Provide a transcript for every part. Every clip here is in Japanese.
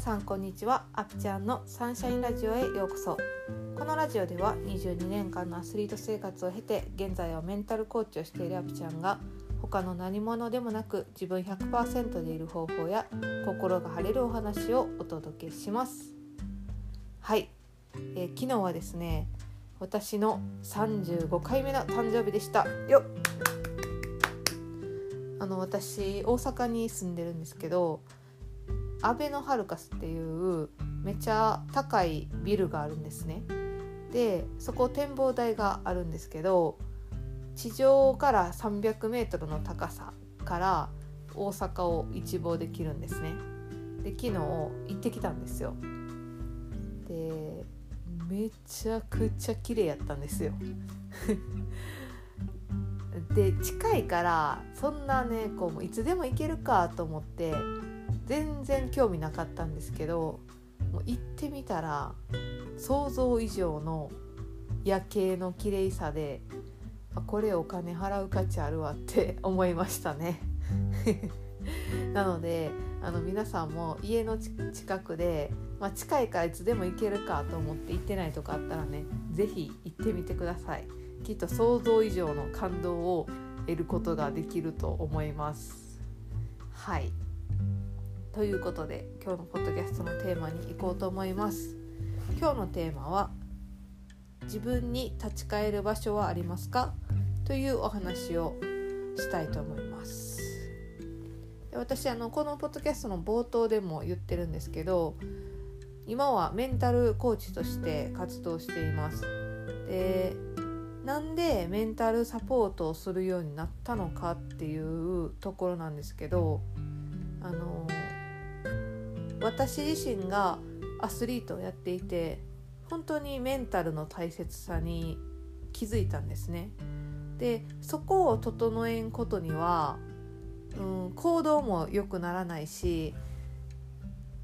さんこんにちは。アピちゃんのサンシャインラジオへようこそ。このラジオでは22年間のアスリート生活を経て現在はメンタルコーチをしているアピちゃんが他の何者でもなく自分100%でいる方法や心が晴れるお話をお届けします。はい、えー、昨日はですね私の35回目の誕生日でした。よあの私大阪に住んでるんですけどアベノハルカスっていうめちゃ高いビルがあるんですね。でそこ展望台があるんですけど地上から300メートルの高さから大阪を一望できるんですね。で昨日行ってきたんですよ。でめちゃくちゃ綺麗やったんですよ。で近いからそんなねこういつでも行けるかと思って全然興味なかったんですけどもう行ってみたら想像以上の夜景の綺麗さでこれお金払う価値あるわって 思いましたね。なのであの皆さんも家の近くで、まあ、近いからいつでも行けるかと思って行ってないとかあったらね是非行ってみてください。きっと想像以上の感動を得ることができると思います。はい。ということで今日のポッドキャストのテーマに行こうと思います。今日のテーマは自分に立ち返る場所はありますか？というお話をしたいと思います。で私あのこのポッドキャストの冒頭でも言ってるんですけど今はメンタルコーチとして活動しています。でなんでメンタルサポートをするようになったのかっていうところなんですけどあの私自身がアスリートをやっていて本当にメンタルの大切さに気づいたんですね。でそこを整えんことには、うん、行動も良くならないし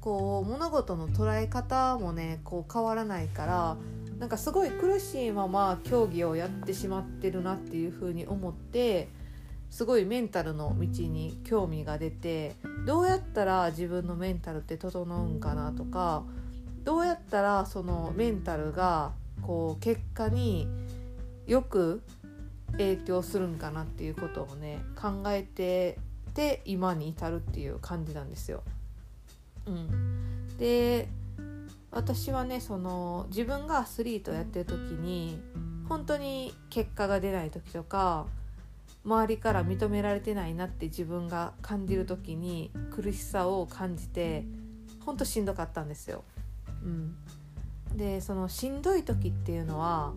こう物事の捉え方もねこう変わらないからなんかすごい苦しいまま競技をやってしまってるなっていうふうに思ってすごいメンタルの道に興味が出てどうやったら自分のメンタルって整うんかなとかどうやったらそのメンタルがこう結果によく影響するんかなっていうことをね考えてて今に至るっていう感じなんですよ。うん、で私はねその自分がアスリートやってる時に本当に結果が出ない時とか周りから認められてないなって自分が感じる時に苦しさを感じてほんとしんどかったんですよ。うん、でそのしんどい時っていうのは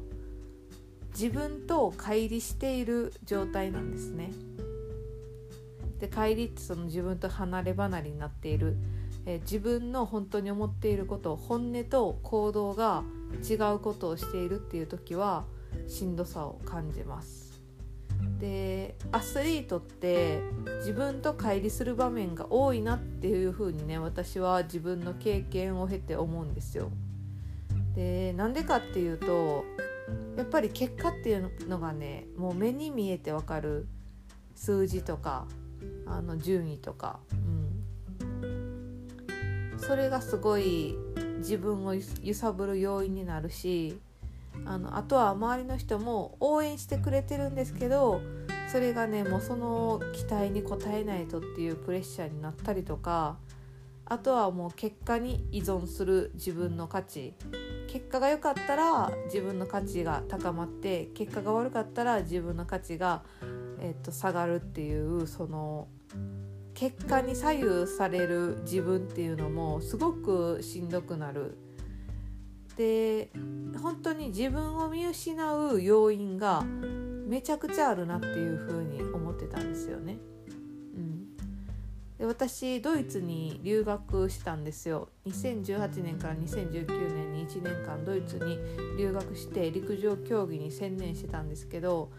自分と乖離している状態なんですね。で乖離ってその自分と離れ離れになっている、え自分の本当に思っていること本音と行動が違うことをしているっていう時はしんどさを感じます。でアスリートって自分と乖離する場面が多いなっていう風にね私は自分の経験を経て思うんですよ。でなんでかっていうとやっぱり結果っていうのがねもう目に見えてわかる数字とかあの順位とか、うん、それがすごい自分を揺さぶる要因になるしあのあとは周りの人も応援してくれてるんですけどそれがねもうその期待に応えないとっていうプレッシャーになったりとかあとはもう結果に依存する自分の価値結果が良かったら自分の価値が高まって結果が悪かったら自分の価値が、えっと、下がるっていうその結果に左右される自分っていうのもすごくしんどくなる。で本当に自分を見失う要因がめちゃくちゃあるなっていうふうに思ってたんですよね。うん、で私ドイツに留学したんですよ2018年から2019年に1年間ドイツに留学して陸上競技に専念してたんですけど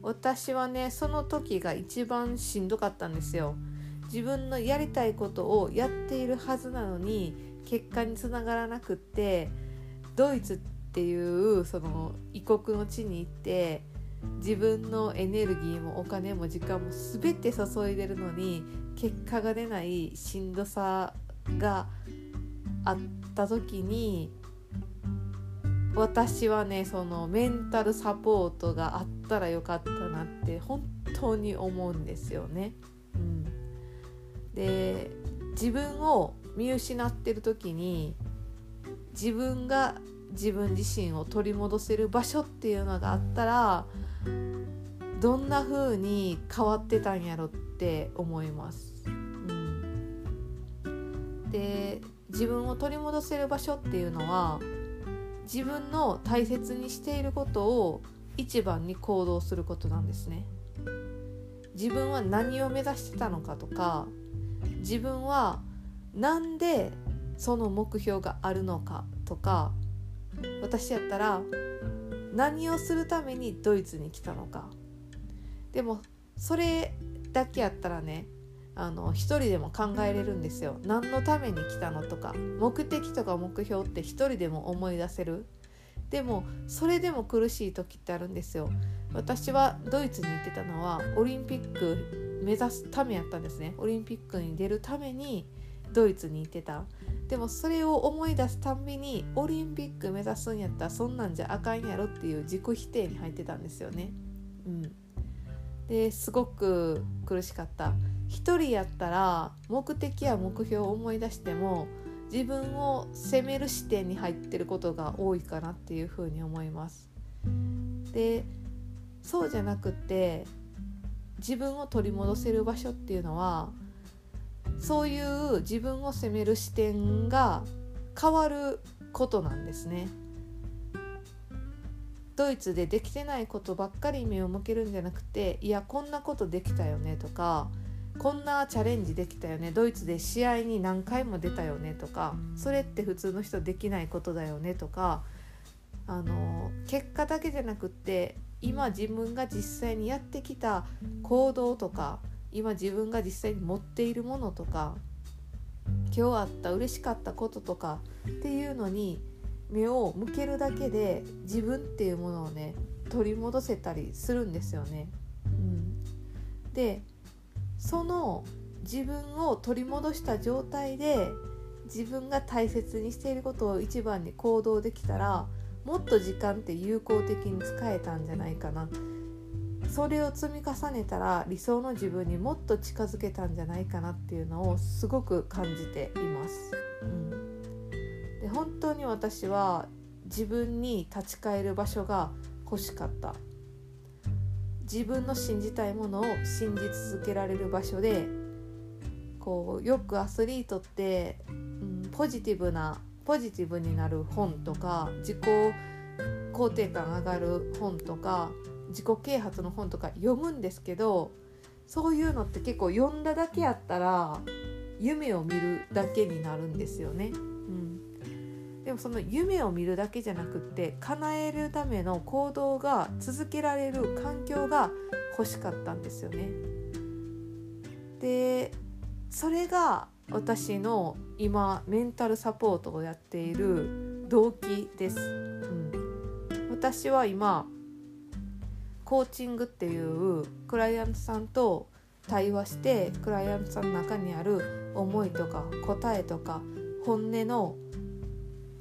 私はねその時が一番しんどかったんですよ。自分のやりたいことをやっているはずなのに結果につながらなくってドイツっていうその異国の地に行って自分のエネルギーもお金も時間も全て注いでるのに結果が出ないしんどさがあった時に私はねそのメンタルサポートがあったらよかったなって本当に思うんですよね。うん、で自分を見失ってる時に自分が自分自身を取り戻せる場所っていうのがあったらどんな風に変わってたんやろって思います。うん、で自分を取り戻せる場所っていうのは自分の大切にしていることを一番に行動することなんですね。自分は何を目指してたのかとか自分は何でその目標があるのかとか私やったら何をするためにドイツに来たのか。でもそれだけやったらねあの一人でも考えれるんですよ。何のために来たのとか。目的とか目標って一人でも思い出せる。でもそれでも苦しい時ってあるんですよ。私はドイツに行ってたのはオリンピック目指すためやったんですね。オリンピックに出るためにドイツに行ってた。でもそれを思い出すたんびにオリンピック目指すんやったらそんなんじゃあかんやろっていう自己否定に入ってたんですよね。うん。ですごく苦しかった。一人やったら目的や目標を思い出しても自分を責める視点に入ってることが多いかなっていうふうに思います。でそうじゃなくて自分を取り戻せる場所っていうのはそういう自分を責める視点が変わることなんですね。ドイツでできてないことばっかり目を向けるんじゃなくていやこんなことできたよねとかこんなチャレンジできたよねドイツで試合に何回も出たよねとかそれって普通の人できないことだよねとかあの結果だけじゃなくって今自分が実際にやってきた行動とか今自分が実際に持っているものとか今日あった嬉しかったこととかっていうのに目を向けるだけで自分っていうものをね取り戻せたりするんですよね。うん、でその自分を取り戻した状態で自分が大切にしていることを一番に行動できたらもっと時間って有効的に使えたんじゃないかなそれを積み重ねたら理想の自分にもっと近づけたんじゃないかなっていうのをすごく感じています。うん、で本当に私は自分に立ち返る場所が欲しかった自分の信じたいものを信じ続けられる場所でこうよくアスリートって、うん、ポジティブなポジティブになる本とか自己肯定感上がる本とか自己啓発の本とか読むんですけどそういうのって結構読んだだけやったら夢を見るだけになるんですよね。うんでもその夢を見るだけじゃなくって叶えるための行動が続けられる環境が欲しかったんですよね。でそれが私の今メンタルサポートをやっている動機です。うん、私は今コーチングっていうクライアントさんと対話してクライアントさんの中にある思いとか答えとか本音の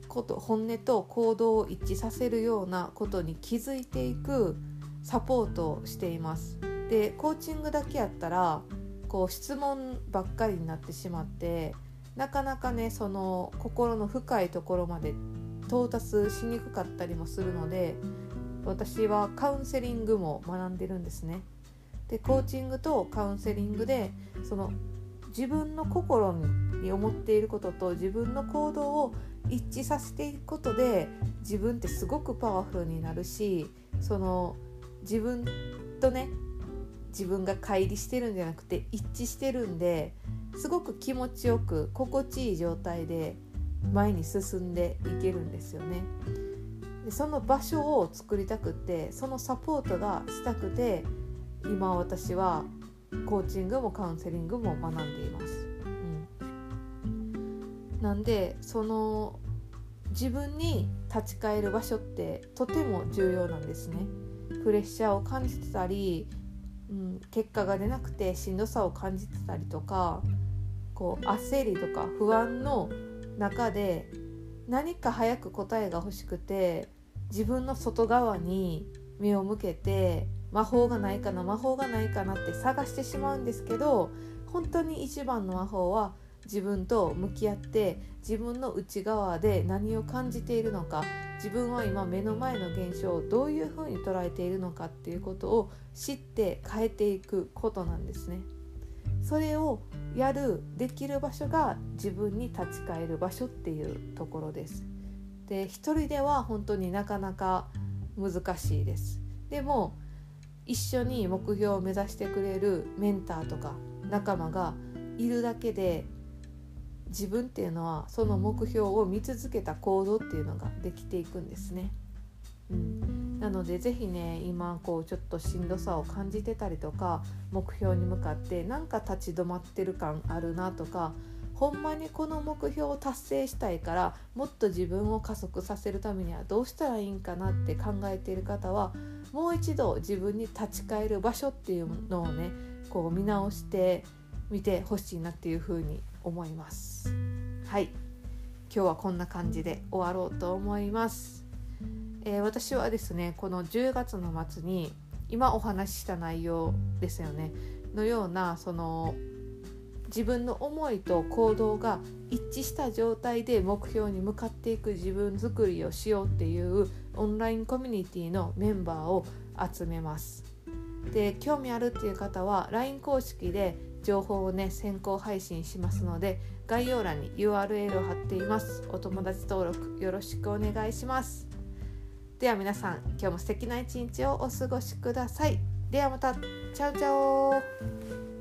こと本音と行動を一致させるようなことに気づいていくサポートをしています。でコーチングだけやったらこう質問ばっかりになってしまってなかなかねその心の深いところまで到達しにくかったりもするので私はカウンセリングも学んでるんですね。でコーチングとカウンセリングでその自分の心に思っていることと自分の行動を一致させていくことで自分ってすごくパワフルになるしその自分とね自分が乖離してるんじゃなくて一致してるんですごく気持ちよく心地いい状態で前に進んでいけるんですよね。でその場所を作りたくてそのサポートがしたくて今私はコーチングもカウンセリングも学んでいます。うんなんでその自分に立ち返る場所ってとても重要なんですね。プレッシャーを感じてたり、うん、結果が出なくてしんどさを感じてたりとかこう焦りとか不安の中で何か早く答えが欲しくて自分の外側に目を向けて魔法がないかな魔法がないかなって探してしまうんですけど本当に一番の魔法は自分と向き合って自分の内側で何を感じているのか自分は今目の前の現象をどういうふうに捉えているのかっていうことを知って変えていくことなんですね。それをやるできる場所が自分に立ち返る場所っていうところです。で一人では本当になかなか難しいです。でも一緒に目標を目指してくれるメンターとか仲間がいるだけで自分っていうのはその目標を見続けた行動っていうのができていくんですね。うん、なので是非ね今こうちょっとしんどさを感じてたりとか目標に向かってなんか立ち止まってる感あるなとかほんまにこの目標を達成したいからもっと自分を加速させるためにはどうしたらいいんかなって考えている方はもう一度自分に立ち返る場所っていうのをねこう見直してみてほしいなっていうふうに思います。はい。今日はこんな感じで終わろうと思います、えー、私はですねこの10月の末に今お話しした内容ですよね。のようなその自分の思いと行動が一致した状態で目標に向かっていく自分作りをしようっていうオンラインコミュニティのメンバーを集めます。で興味あるっていう方は LINE 公式で情報をね先行配信しますので概要欄に URL を貼っています。お友達登録よろしくお願いします。では皆さん今日も素敵な一日をお過ごしください。ではまた。チャウチャオ。